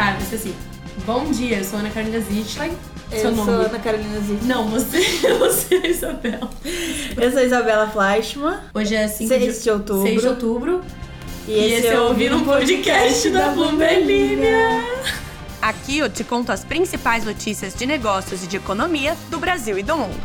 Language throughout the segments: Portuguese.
Tá, eu esqueci. Bom dia, eu sou Ana Carolina. Seu Eu nome? sou Ana Carolina Zitt. Não, você, você é Isabela. Eu sou Isabela Fleischmann. Hoje é 5 6 de outubro. 6 de outubro. E, E esse é ouvir um podcast da Bloomberg Linha. Aqui eu te conto as principais notícias de negócios e de economia do Brasil e do mundo.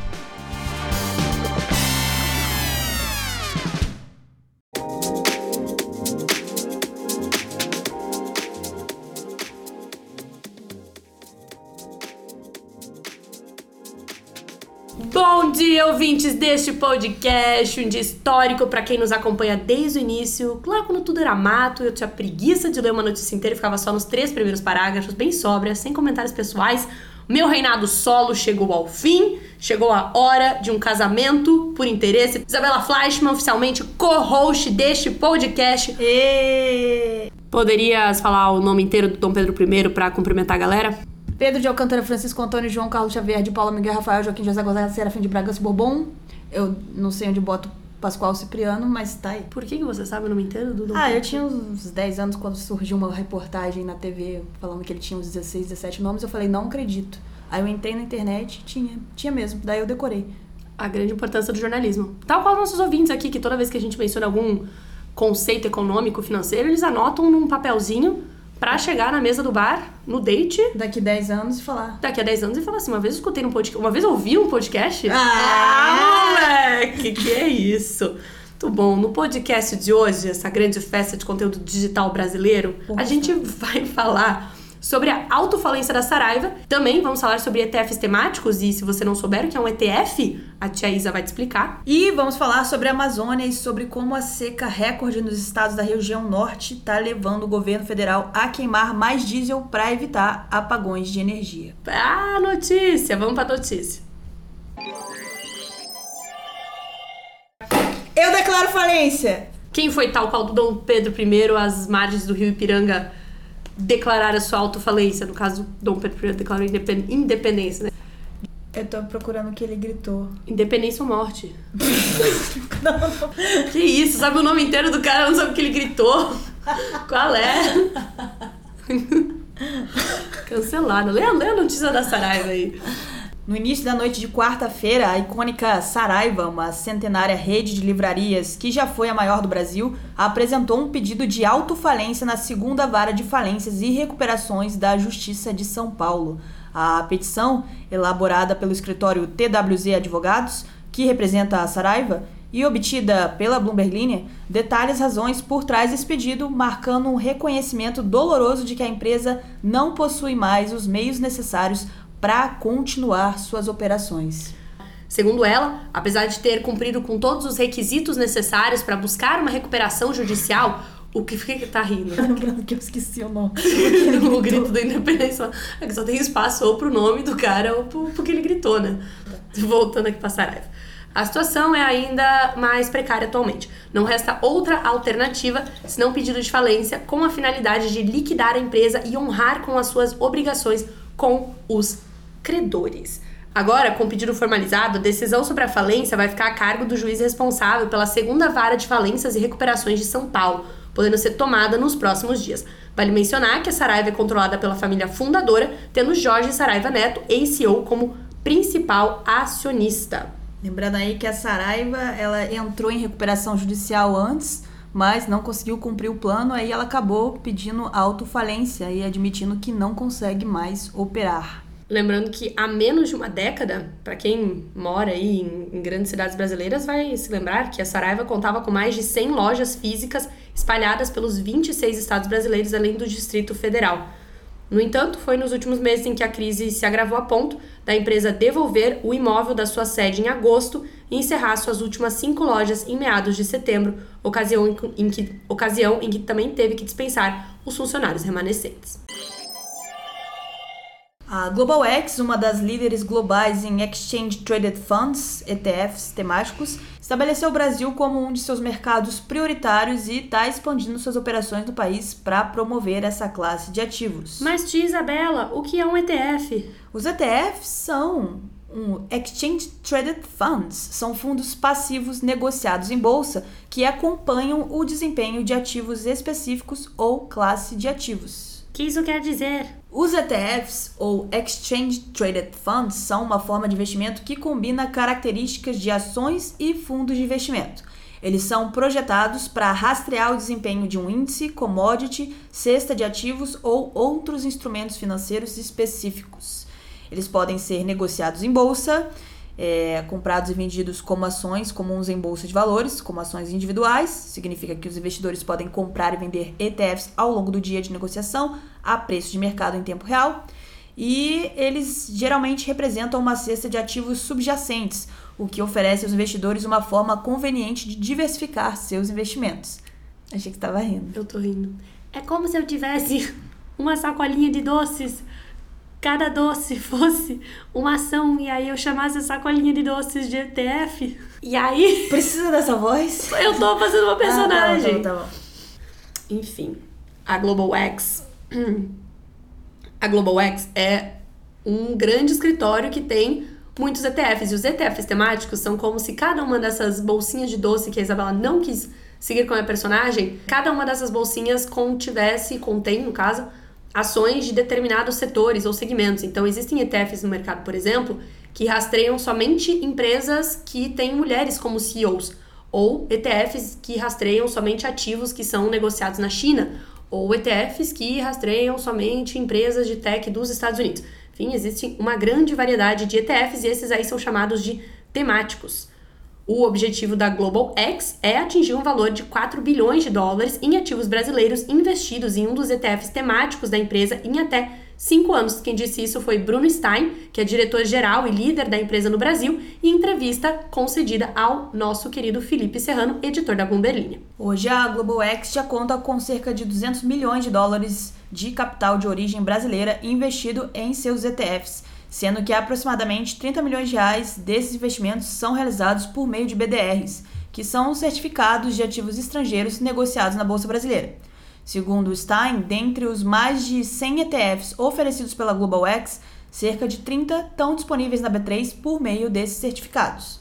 Bom dia, ouvintes deste podcast, um dia histórico pra quem nos acompanha desde o início. Lá quando tudo era mato, eu tinha preguiça de ler uma notícia inteira e ficava só nos três primeiros parágrafos, bem sóbria, sem comentários pessoais. Meu reinado solo chegou ao fim, chegou a hora de um casamento por interesse. Isabela Fleischmann, oficialmente co-host deste podcast. E... Poderias falar o nome inteiro do Dom Pedro I pra cumprimentar a galera? Pedro de Alcântara, Francisco Antônio, João Carlos Xavier, de Paula Miguel, Rafael, Joaquim José Gonzaga, Serafim de Bragança, Bourbon. Eu não sei onde boto Pascoal Cipriano, mas tá aí. Por que, que você sabe o nome inteiro do Dom Ah, Pedro? eu tinha uns 10 anos quando surgiu uma reportagem na TV falando que ele tinha uns 16, 17 nomes. Eu falei, não acredito. Aí eu entrei na internet, tinha, tinha mesmo. Daí eu decorei. a grande importância do jornalismo. Tal qual nossos ouvintes aqui, que toda vez que a gente menciona algum conceito econômico, financeiro, eles anotam num papelzinho pra chegar na mesa do bar, no date, Daqui 10 anos e falar. daqui a 10 anos e falar assim, uma vez eu escutei um podcast, uma vez eu ouvi um podcast. Ah! moleque, que é isso? Muito bom. No podcast de hoje, essa grande festa de conteúdo digital brasileiro, a gente vai falar sobre a autofalência da Saraiva. Também vamos falar sobre ETFs temáticos e se você não souber o que é um ETF, a tia Isa vai te explicar. E vamos falar sobre a Amazônia e sobre como a seca recorde nos estados da região norte está levando o governo federal a queimar mais diesel para evitar apagões de energia. Ah, notícia! Vamos pra notícia. Eu declaro falência! Quem foi tal qual do Dom Pedro I às margens do rio Ipiranga declarar a sua autofalência? No caso, Dom Pedro I declarou independ- independência, né? Eu tô procurando o que ele gritou. Independência ou morte? Que isso? Sabe o nome inteiro do cara, não sabe o que ele gritou? Qual é? Cancelado. Lê, lê a notícia da Saraiva aí. No início da noite de quarta-feira, a icônica Saraiva, uma centenária rede de livrarias que já foi a maior do Brasil, apresentou um pedido de autofalência na segunda vara de falências e recuperações da Justiça de São Paulo. A petição, elaborada pelo escritório TWZ Advogados, que representa a Saraiva, e obtida pela Bloomberg Linha, detalha as razões por trás desse pedido, marcando um reconhecimento doloroso de que a empresa não possui mais os meios necessários para continuar suas operações. Segundo ela, apesar de ter cumprido com todos os requisitos necessários para buscar uma recuperação judicial, o que fica que tá rindo? Lembrando que eu esqueci o nome. o grito da independência. É que só tem espaço ou pro nome do cara ou pro, pro que ele gritou, né? Voltando aqui pra Saraiva. A situação é ainda mais precária atualmente. Não resta outra alternativa senão pedido de falência com a finalidade de liquidar a empresa e honrar com as suas obrigações com os credores. Agora, com o pedido formalizado, a decisão sobre a falência vai ficar a cargo do juiz responsável pela segunda vara de falências e recuperações de São Paulo, podendo ser tomada nos próximos dias. Vale mencionar que a Saraiva é controlada pela família fundadora, tendo Jorge Saraiva Neto, ex-CEO, como principal acionista. Lembrando aí que a Saraiva, ela entrou em recuperação judicial antes, mas não conseguiu cumprir o plano, aí ela acabou pedindo autofalência e admitindo que não consegue mais operar. Lembrando que há menos de uma década, para quem mora aí em, em grandes cidades brasileiras, vai se lembrar que a Saraiva contava com mais de 100 lojas físicas espalhadas pelos 26 estados brasileiros, além do Distrito Federal. No entanto, foi nos últimos meses em que a crise se agravou a ponto da empresa devolver o imóvel da sua sede em agosto e encerrar suas últimas cinco lojas em meados de setembro, ocasião em que- ocasião em que também teve que dispensar os funcionários remanescentes. A GlobalX, uma das líderes globais em Exchange Traded Funds, ETFs temáticos, estabeleceu o Brasil como um de seus mercados prioritários e está expandindo suas operações no país para promover essa classe de ativos. Mas tia Isabela, o que é um ETF? Os ETFs são um Exchange Traded Funds, são fundos passivos negociados em bolsa que acompanham o desempenho de ativos específicos ou classe de ativos. que isso quer dizer? Os ETFs, ou Exchange Traded Funds, são uma forma de investimento que combina características de ações e fundos de investimento. Eles são projetados para rastrear o desempenho de um índice, commodity, cesta de ativos ou outros instrumentos financeiros específicos. Eles podem ser negociados em bolsa, é, comprados e vendidos como ações comuns em bolsa de valores, como ações individuais. Significa que os investidores podem comprar e vender ETFs ao longo do dia de negociação a preço de mercado em tempo real. E eles geralmente representam uma cesta de ativos subjacentes, o que oferece aos investidores uma forma conveniente de diversificar seus investimentos. Achei que estava rindo. Eu tô rindo. É como se eu tivesse uma sacolinha de doces cada doce fosse uma ação e aí eu chamasse a sacolinha de doces de ETF. E aí. Precisa dessa voz? Eu tô fazendo uma personagem. Ah, tá bom, tá bom. Enfim, a Global X. A Global X é um grande escritório que tem muitos ETFs. E os ETFs temáticos são como se cada uma dessas bolsinhas de doce que a Isabela não quis seguir com a personagem, cada uma dessas bolsinhas contivesse, contém, no caso, ações de determinados setores ou segmentos. Então, existem ETFs no mercado, por exemplo, que rastreiam somente empresas que têm mulheres como CEOs, ou ETFs que rastreiam somente ativos que são negociados na China, ou ETFs que rastreiam somente empresas de tech dos Estados Unidos. Enfim, existe uma grande variedade de ETFs e esses aí são chamados de temáticos. O objetivo da Global X é atingir um valor de 4 bilhões de dólares em ativos brasileiros investidos em um dos ETFs temáticos da empresa em até 5 anos. Quem disse isso foi Bruno Stein, que é diretor-geral e líder da empresa no Brasil, em entrevista concedida ao nosso querido Felipe Serrano, editor da Bloomberg. Hoje a Global X já conta com cerca de 200 milhões de dólares de capital de origem brasileira investido em seus ETFs sendo que aproximadamente 30 milhões de reais desses investimentos são realizados por meio de BDRs, que são certificados de ativos estrangeiros negociados na Bolsa Brasileira. Segundo Stein, dentre os mais de 100 ETFs oferecidos pela Global X, cerca de 30 estão disponíveis na B3 por meio desses certificados.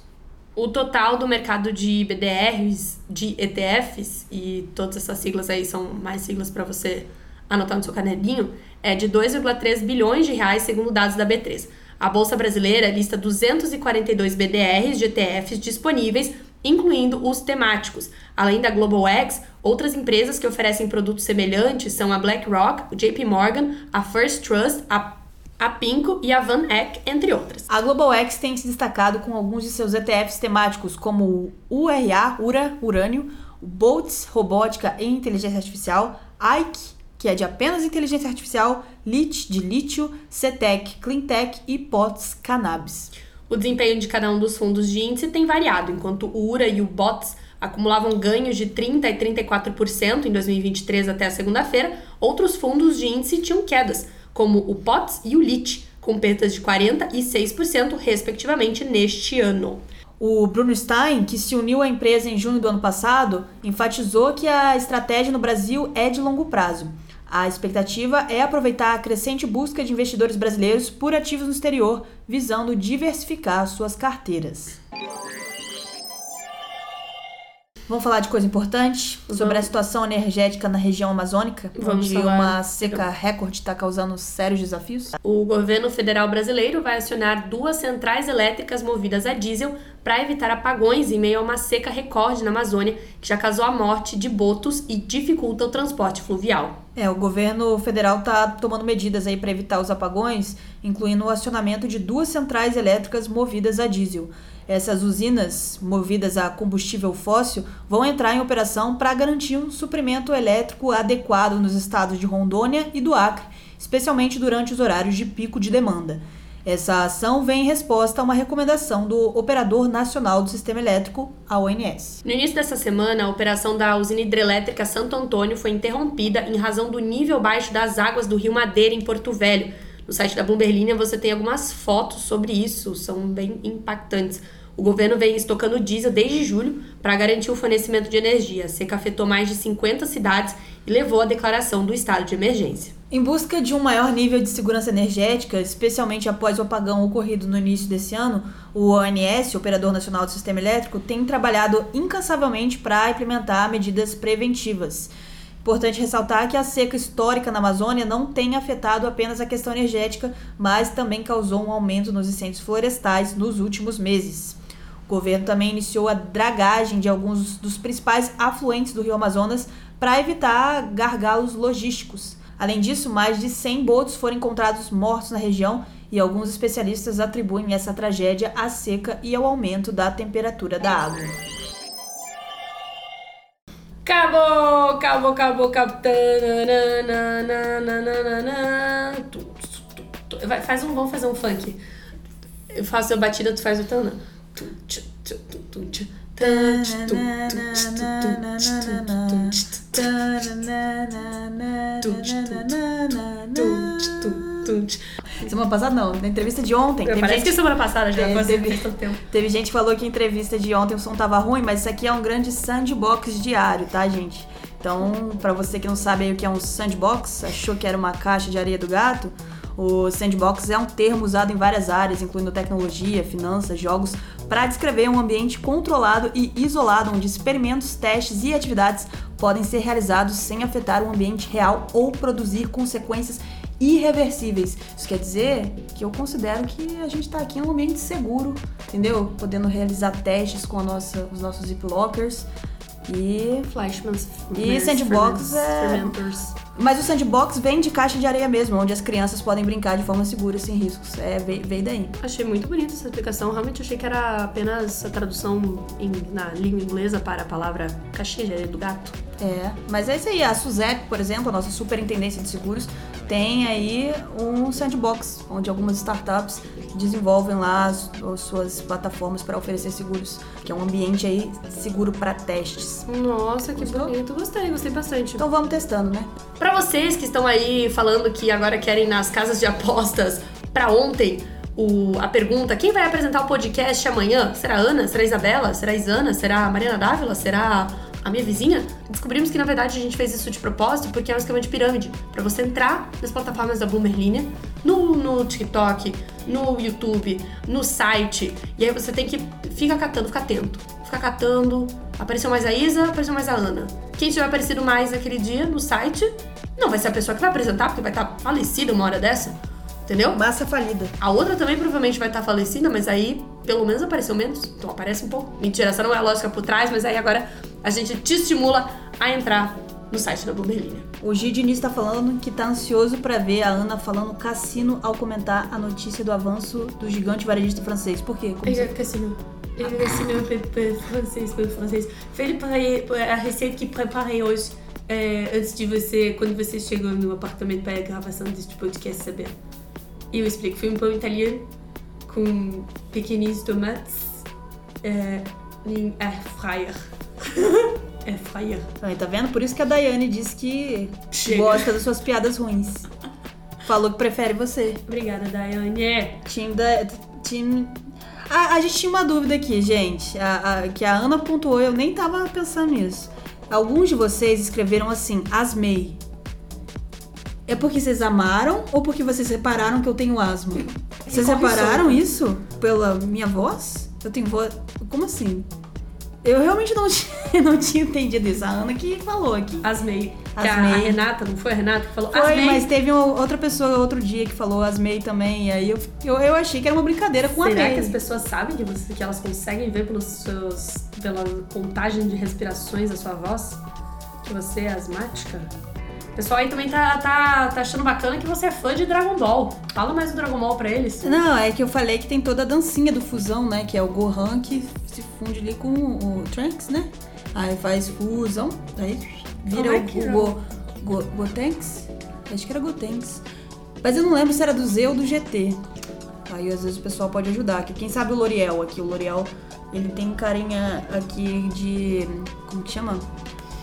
O total do mercado de BDRs, de ETFs, e todas essas siglas aí são mais siglas para você anotar no seu caderninho, é de 2,3 bilhões de reais, segundo dados da B3. A Bolsa Brasileira lista 242 BDRs de ETFs disponíveis, incluindo os temáticos. Além da Global X, outras empresas que oferecem produtos semelhantes são a BlackRock, o JP Morgan, a First Trust, a a Pinco e a Van Eck, entre outras. A Global X tem se destacado com alguns de seus ETFs temáticos, como o URA, URA, Urânio, o Boltz, Robótica e Inteligência Artificial, Ike, que é de apenas inteligência artificial, LIT de lítio, CETEC, Cleantech e POTS Cannabis. O desempenho de cada um dos fundos de índice tem variado, enquanto o URA e o BOTS acumulavam ganhos de 30% e 34% em 2023 até a segunda-feira, outros fundos de índice tinham quedas, como o POTS e o LIT, com perdas de 40% e 6%, respectivamente, neste ano. O Bruno Stein, que se uniu à empresa em junho do ano passado, enfatizou que a estratégia no Brasil é de longo prazo. A expectativa é aproveitar a crescente busca de investidores brasileiros por ativos no exterior, visando diversificar suas carteiras. Vamos falar de coisa importante sobre Vamos. a situação energética na região amazônica, Vamos onde falar. uma seca recorde está causando sérios desafios. O governo federal brasileiro vai acionar duas centrais elétricas movidas a diesel para evitar apagões em meio a uma seca recorde na Amazônia, que já causou a morte de botos e dificulta o transporte fluvial. É, o governo federal está tomando medidas aí para evitar os apagões, incluindo o acionamento de duas centrais elétricas movidas a diesel. Essas usinas, movidas a combustível fóssil, vão entrar em operação para garantir um suprimento elétrico adequado nos estados de Rondônia e do Acre, especialmente durante os horários de pico de demanda. Essa ação vem em resposta a uma recomendação do Operador Nacional do Sistema Elétrico, a ONS. No início dessa semana, a operação da usina hidrelétrica Santo Antônio foi interrompida em razão do nível baixo das águas do Rio Madeira, em Porto Velho, no site da Bloomberg você tem algumas fotos sobre isso, são bem impactantes. O governo vem estocando diesel desde julho para garantir o fornecimento de energia. A seca afetou mais de 50 cidades e levou à declaração do estado de emergência. Em busca de um maior nível de segurança energética, especialmente após o apagão ocorrido no início desse ano, o ONS, Operador Nacional do Sistema Elétrico, tem trabalhado incansavelmente para implementar medidas preventivas Importante ressaltar que a seca histórica na Amazônia não tem afetado apenas a questão energética, mas também causou um aumento nos incêndios florestais nos últimos meses. O governo também iniciou a dragagem de alguns dos principais afluentes do Rio Amazonas para evitar gargalos logísticos. Além disso, mais de 100 botos foram encontrados mortos na região e alguns especialistas atribuem essa tragédia à seca e ao aumento da temperatura da água. Acabou, acabou, acabou. Vai, faz um, vamos fazer um funk. Eu faço a batida, tu faz o tana. Semana passada não, na entrevista de ontem. teve Parece gente- que semana passada já, É, teve- tanto tempo. Teve gente que falou que a entrevista de ontem o som tava ruim, mas isso aqui é um grande sandbox diário, tá, gente? Então, pra você que não sabe aí o que é um sandbox, achou que era uma caixa de areia do gato, o sandbox é um termo usado em várias áreas, incluindo tecnologia, finanças, jogos, para descrever um ambiente controlado e isolado onde experimentos, testes e atividades podem ser realizados sem afetar o ambiente real ou produzir consequências irreversíveis. Isso quer dizer que eu considero que a gente tá aqui em um ambiente seguro, entendeu? Podendo realizar testes com nossa, os nossos ziplockers. E Flashmans. E sandbox é-. Mas o sandbox vem de caixa de areia mesmo, onde as crianças podem brincar de forma segura, sem riscos. É, veio, daí. Achei muito bonita essa explicação. Realmente achei que era apenas a tradução em- na língua inglesa para a palavra caixinha de areia do gato. É, mas é isso aí. A SUSEP, por exemplo, a nossa superintendência de seguros, tem aí um sandbox, onde algumas startups desenvolvem lá as, as suas plataformas para oferecer seguros, que é um ambiente aí seguro para testes. Nossa, que Gostou? bonito. Gostei, gostei bastante. Então vamos testando, né? Pra vocês que estão aí falando que agora querem nas casas de apostas pra ontem, o, a pergunta: quem vai apresentar o podcast amanhã? Será a Ana? Será a Isabela? Será a Isana? Será a Mariana Dávila? Será a minha vizinha? Descobrimos que na verdade a gente fez isso de propósito porque é um esquema de pirâmide. Pra você entrar nas plataformas da Bloomer Linha, no, no TikTok, no YouTube, no site, e aí você tem que. Fica catando, fica atento. Fica catando. Apareceu mais a Isa, apareceu mais a Ana. Quem tiver aparecido mais naquele dia no site, não vai ser a pessoa que vai apresentar, porque vai estar falecida uma hora dessa. Entendeu? Massa falida. A outra também provavelmente vai estar falecida, mas aí pelo menos apareceu menos. Então aparece um pouco. Mentira, essa não é a lógica por trás, mas aí agora a gente te estimula a entrar no site da Bloomberg. O Gil Diniz tá falando que tá ansioso para ver a Ana falando cassino ao comentar a notícia do avanço do gigante varejista francês. Por quê? Como você- Cassino. Cassino francês, francês. Foi a receita que preparei hoje é, antes de você, quando você chegou no apartamento para a gravação deste podcast, saber. E eu explico. Foi um pão italiano com pequenos tomates é, em air fryer. air fryer. Aí, tá vendo? Por isso que a Daiane disse que Chega. gosta das suas piadas ruins. Falou que prefere você. Obrigada, Daiane. Time da. Time. A, a gente tinha uma dúvida aqui, gente. A, a- que a Ana pontuou, eu nem tava pensando nisso. Alguns de vocês escreveram assim, asmei. É porque vocês amaram ou porque vocês repararam que eu tenho asma? Vocês repararam isso? Pela minha voz? Eu tenho voz. Como assim? Eu realmente não tinha, não tinha entendido isso. A Ana que falou aqui. Asmei. A, Asmei. a Renata, não foi a Renata que falou? Foi, Asmei. mas teve uma outra pessoa outro dia que falou asmei também. E aí eu, eu, eu achei que era uma brincadeira com Será amei. que as pessoas sabem que, você, que elas conseguem ver pelos seus, pela contagem de respirações da sua voz que você é asmática? O pessoal aí também tá, tá, tá achando bacana que você é fã de Dragon Ball. Fala mais do Dragon Ball pra eles. Não, é que eu falei que tem toda a dancinha do fusão, né? Que é o Gohan que se funde ali com o Trunks, né? Aí faz fusão, aí vira é o, que é? Go, Go, Gotenks. Acho que era Gotenks. Mas eu não lembro se era do Z ou do GT. Aí às vezes o pessoal pode ajudar. aqui. Quem sabe o L'Oreal aqui. O L'Oreal, ele tem carinha aqui de... Como que chama?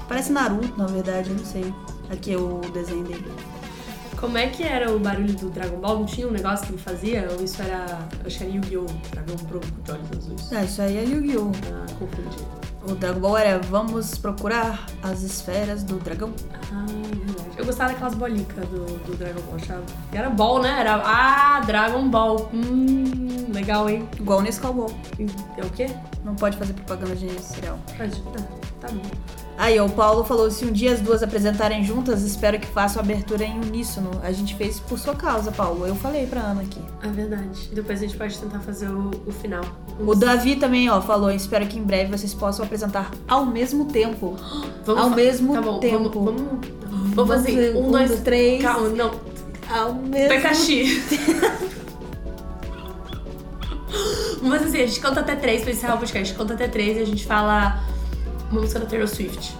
Parece Naruto, na verdade, eu não sei. Aqui é o desenho dele. Como é que era o barulho do Dragon Ball? Não tinha um negócio que ele fazia? Ou isso era. Acho que era Yu-Gi-Oh! Dragão branco de olhos azuis. É, isso aí é Yu-Gi-Oh! Ah, confundi. O Dragon Ball era vamos procurar as esferas do dragão. Ah, verdade. Eu gostava daquelas bolicas do, do Dragon Ball, achava. E Era ball, né? Era. Ah, Dragon Ball. Hum, legal, hein? Igual Nescau Ball. É o quê? Não pode fazer propaganda de cereal. Pode. Ah, tá bom. Aí, o Paulo falou: se um dia as duas apresentarem juntas, espero que façam abertura em uníssono. A gente fez por sua causa, Paulo. Eu falei pra Ana aqui. É verdade. Depois a gente pode tentar fazer o, o final. O Davi também, ó, falou: espero que em breve vocês possam apresentar ao mesmo tempo. Vamos ao fa- mesmo tá bom, tempo. Vamos, vamos, vamos fazer fazer um, um, dois, dois, três. Calma, não. Ao mesmo Takashi. Vamos fazer assim, a gente conta até três pra encerrar o podcast. A gente conta até três e a gente fala música da Taylor Swift.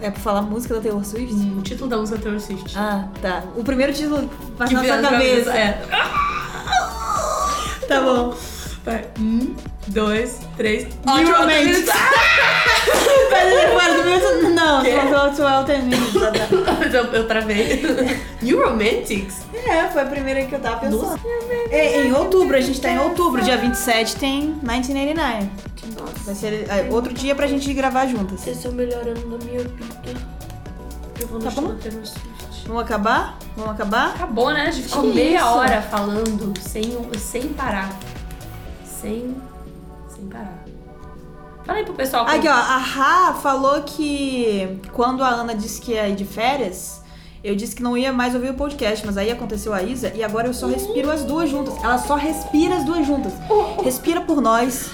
É pra falar música da Taylor Swift? O título da música da Taylor Swift. Ah, tá. O primeiro título passa Que na sua cabeça. É. Tá bom. Vai. Um, dois, três. New Romantics. Não, to Elton eu, eu travei. New Romantics? É, foi a primeira que eu tava pensando. É, em outubro, a gente tá em outubro, dia 27 tem 1989. Nossa. Vai ser é, outro dia pra gente gravar juntas. Esse é o melhor ano da minha vida. Eu vou Tá bom? Vamos acabar? Vamos acabar? Acabou, né? A gente ficou Que meia isso? hora falando sem, sem parar. Sem. Sem parar. Fala aí pro pessoal. Aqui, ó, a Ra falou que quando a Ana disse que ia ir de férias, eu disse que não ia mais ouvir o podcast, mas aí aconteceu a Isa e agora eu só respiro as duas juntas. Ela só respira as duas juntas. Respira por nós.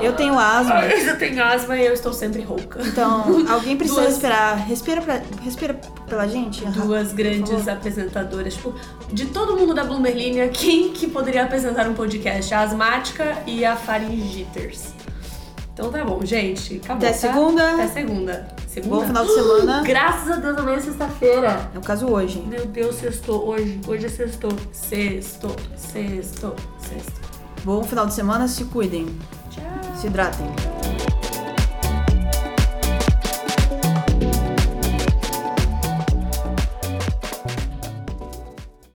Eu tenho asma. Eu tenho asma e eu estou sempre rouca. Então, alguém precisa Duas- respirar. Respira, pra, respira pela gente. Duas grandes apresentadoras. Tipo, de todo mundo da Bloomerlinha, quem que poderia apresentar um podcast? A asmática e a faringiters. Então tá bom, gente. Acabou. Até tá? segunda. Até segunda. Segunda? Bom final de semana. Graças a Deus, amanhã é sexta-feira. É o caso hoje. Meu Deus, sextou hoje. Hoje é sextou. Sextou, sextou, sextou. Bom final de semana, se cuidem. сидратами.